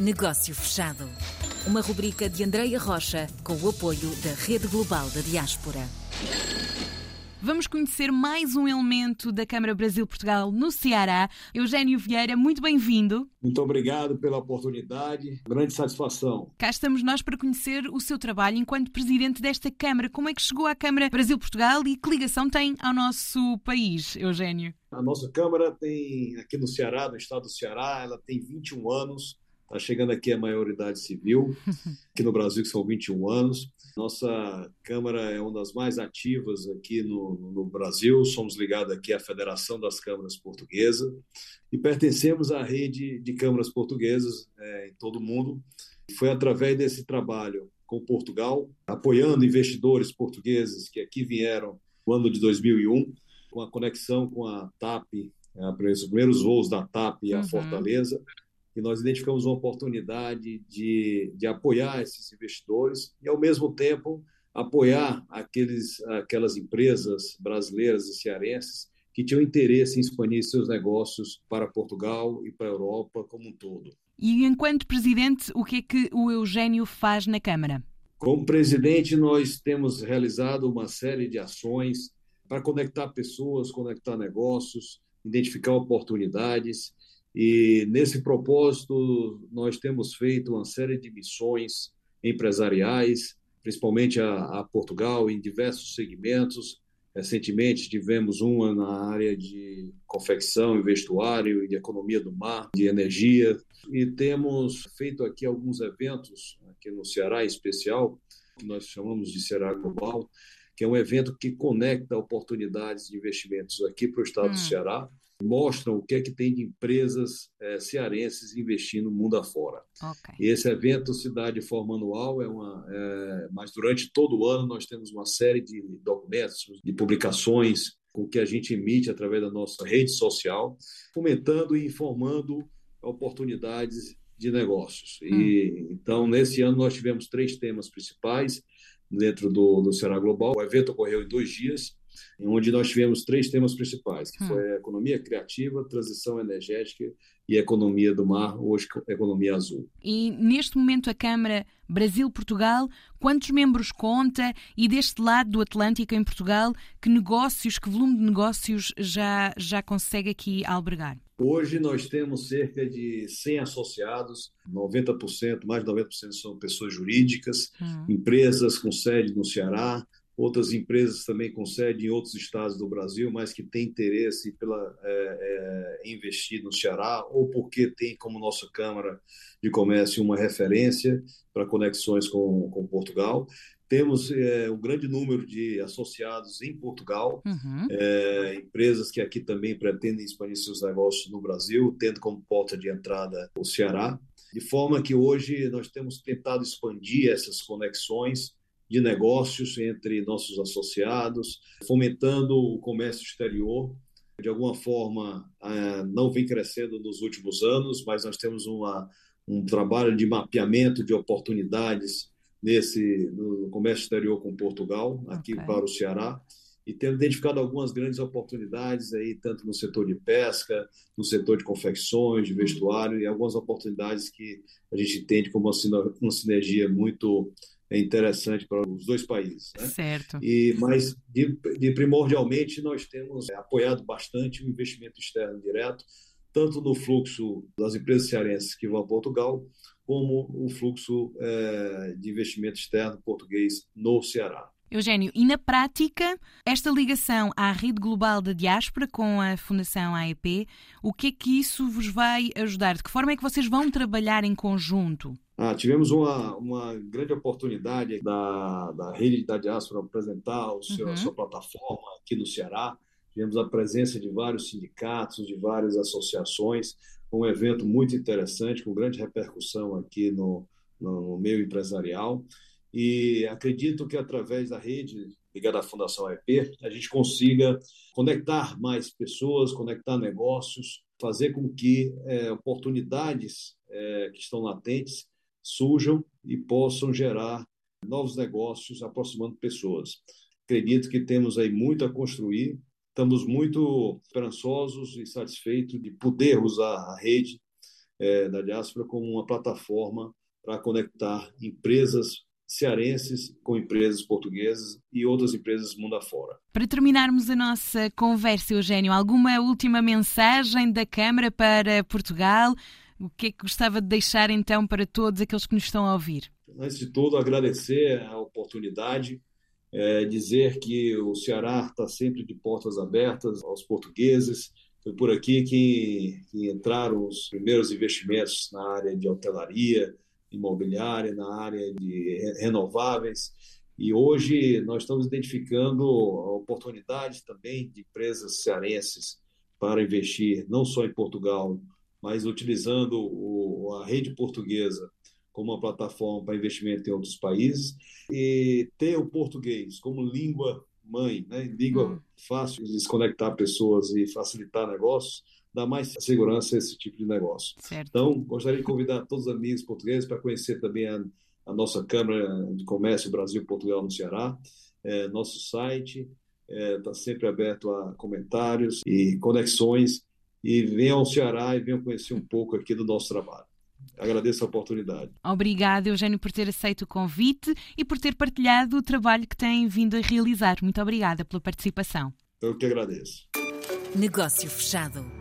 Negócio Fechado. Uma rubrica de Andreia Rocha com o apoio da Rede Global da Diaspora. Vamos conhecer mais um elemento da Câmara Brasil-Portugal no Ceará. Eugênio Vieira, muito bem-vindo. Muito obrigado pela oportunidade, grande satisfação. Cá estamos nós para conhecer o seu trabalho enquanto presidente desta Câmara. Como é que chegou à Câmara Brasil-Portugal e que ligação tem ao nosso país, Eugênio? A nossa Câmara tem, aqui no Ceará, no estado do Ceará, ela tem 21 anos, está chegando aqui a maioridade civil, aqui no Brasil que são 21 anos. Nossa Câmara é uma das mais ativas aqui no, no Brasil, somos ligados aqui à Federação das Câmaras Portuguesas e pertencemos à rede de câmaras portuguesas é, em todo o mundo. Foi através desse trabalho com Portugal, apoiando investidores portugueses que aqui vieram no ano de 2001, com a conexão com a TAP, os primeiros voos da TAP à uhum. Fortaleza, e nós identificamos uma oportunidade de, de apoiar esses investidores e, ao mesmo tempo, apoiar aqueles, aquelas empresas brasileiras e cearenses que tinham interesse em expandir seus negócios para Portugal e para a Europa como um todo. E enquanto presidente, o que é que o Eugênio faz na Câmara? Como presidente, nós temos realizado uma série de ações para conectar pessoas, conectar negócios, identificar oportunidades e nesse propósito, nós temos feito uma série de missões empresariais, principalmente a, a, Portugal, em diversos segmentos. Recentemente tivemos uma na área de confecção e vestuário, de economia do mar, de energia. E temos feito aqui alguns eventos, aqui no Ceará em especial, que nós chamamos de Ceará Global, que é um evento que conecta oportunidades de investimentos aqui para o estado hum. do Ceará mostram o que é que tem de empresas é, cearenses investindo mundo afora. Okay. E esse evento se dá de forma anual, é uma, é, mas durante todo o ano nós temos uma série de documentos, de publicações com que a gente emite através da nossa rede social, fomentando e informando oportunidades de negócios. Hum. E então nesse ano nós tivemos três temas principais dentro do, do Ceará Global. O evento ocorreu em dois dias onde nós tivemos três temas principais, que hum. foi a economia criativa, transição energética e economia do mar, hoje economia azul. E neste momento a Câmara Brasil-Portugal, quantos membros conta e deste lado do Atlântico em Portugal, que negócios, que volume de negócios já, já consegue aqui albergar? Hoje nós temos cerca de 100 associados, 90%, mais de 90% são pessoas jurídicas, hum. empresas com sede no Ceará, outras empresas também com sede em outros estados do Brasil, mas que têm interesse pela é, é, investir no Ceará, ou porque tem como nossa Câmara de Comércio uma referência para conexões com, com Portugal. Temos é, um grande número de associados em Portugal, uhum. é, empresas que aqui também pretendem expandir seus negócios no Brasil, tendo como porta de entrada o Ceará. De forma que hoje nós temos tentado expandir essas conexões de negócios entre nossos associados, fomentando o comércio exterior. De alguma forma, eh, não vem crescendo nos últimos anos, mas nós temos uma, um trabalho de mapeamento de oportunidades nesse no comércio exterior com Portugal, aqui okay. para o Ceará, e temos identificado algumas grandes oportunidades aí, tanto no setor de pesca, no setor de confecções, de vestuário, uhum. e algumas oportunidades que a gente entende como uma, uma sinergia muito é interessante para os dois países. Né? Certo. E, mas, de, de, primordialmente, nós temos é, apoiado bastante o investimento externo direto, tanto no fluxo das empresas cearenses que vão a Portugal, como o fluxo é, de investimento externo português no Ceará. Eugênio, e na prática, esta ligação à rede global da diáspora com a Fundação AEP, o que é que isso vos vai ajudar? De que forma é que vocês vão trabalhar em conjunto? Ah, tivemos uma, uma grande oportunidade da, da rede da diáspora apresentar o seu, uhum. a sua plataforma aqui no Ceará. Tivemos a presença de vários sindicatos, de várias associações, um evento muito interessante, com grande repercussão aqui no, no, no meio empresarial. E acredito que através da rede ligada à Fundação AEP, a gente consiga conectar mais pessoas, conectar negócios, fazer com que é, oportunidades é, que estão latentes surjam e possam gerar novos negócios aproximando pessoas. Acredito que temos aí muito a construir, estamos muito esperançosos e satisfeitos de poder usar a rede é, da diáspora como uma plataforma para conectar empresas cearenses com empresas portuguesas e outras empresas mundo afora. Para terminarmos a nossa conversa, Eugênio, alguma última mensagem da Câmara para Portugal? O que é que gostava de deixar então para todos aqueles que nos estão a ouvir? Antes de tudo, agradecer a oportunidade, é, dizer que o Ceará está sempre de portas abertas aos portugueses. Foi por aqui que, que entraram os primeiros investimentos na área de hotelaria, imobiliária, na área de renováveis. E hoje nós estamos identificando oportunidades também de empresas cearenses para investir não só em Portugal, mas utilizando o, a rede portuguesa como uma plataforma para investimento em outros países e ter o português como língua mãe, né? língua hum. fácil de desconectar pessoas e facilitar negócios, dá mais segurança a esse tipo de negócio. Certo. Então, gostaria de convidar todos os amigos portugueses para conhecer também a, a nossa Câmara de Comércio Brasil-Portugal no Ceará, é, nosso site está é, sempre aberto a comentários e conexões e venham ao Ceará e venham conhecer um pouco aqui do nosso trabalho. Agradeço a oportunidade. Obrigada, Eugênio, por ter aceito o convite e por ter partilhado o trabalho que tem vindo a realizar. Muito obrigada pela participação. Eu que agradeço. Negócio fechado.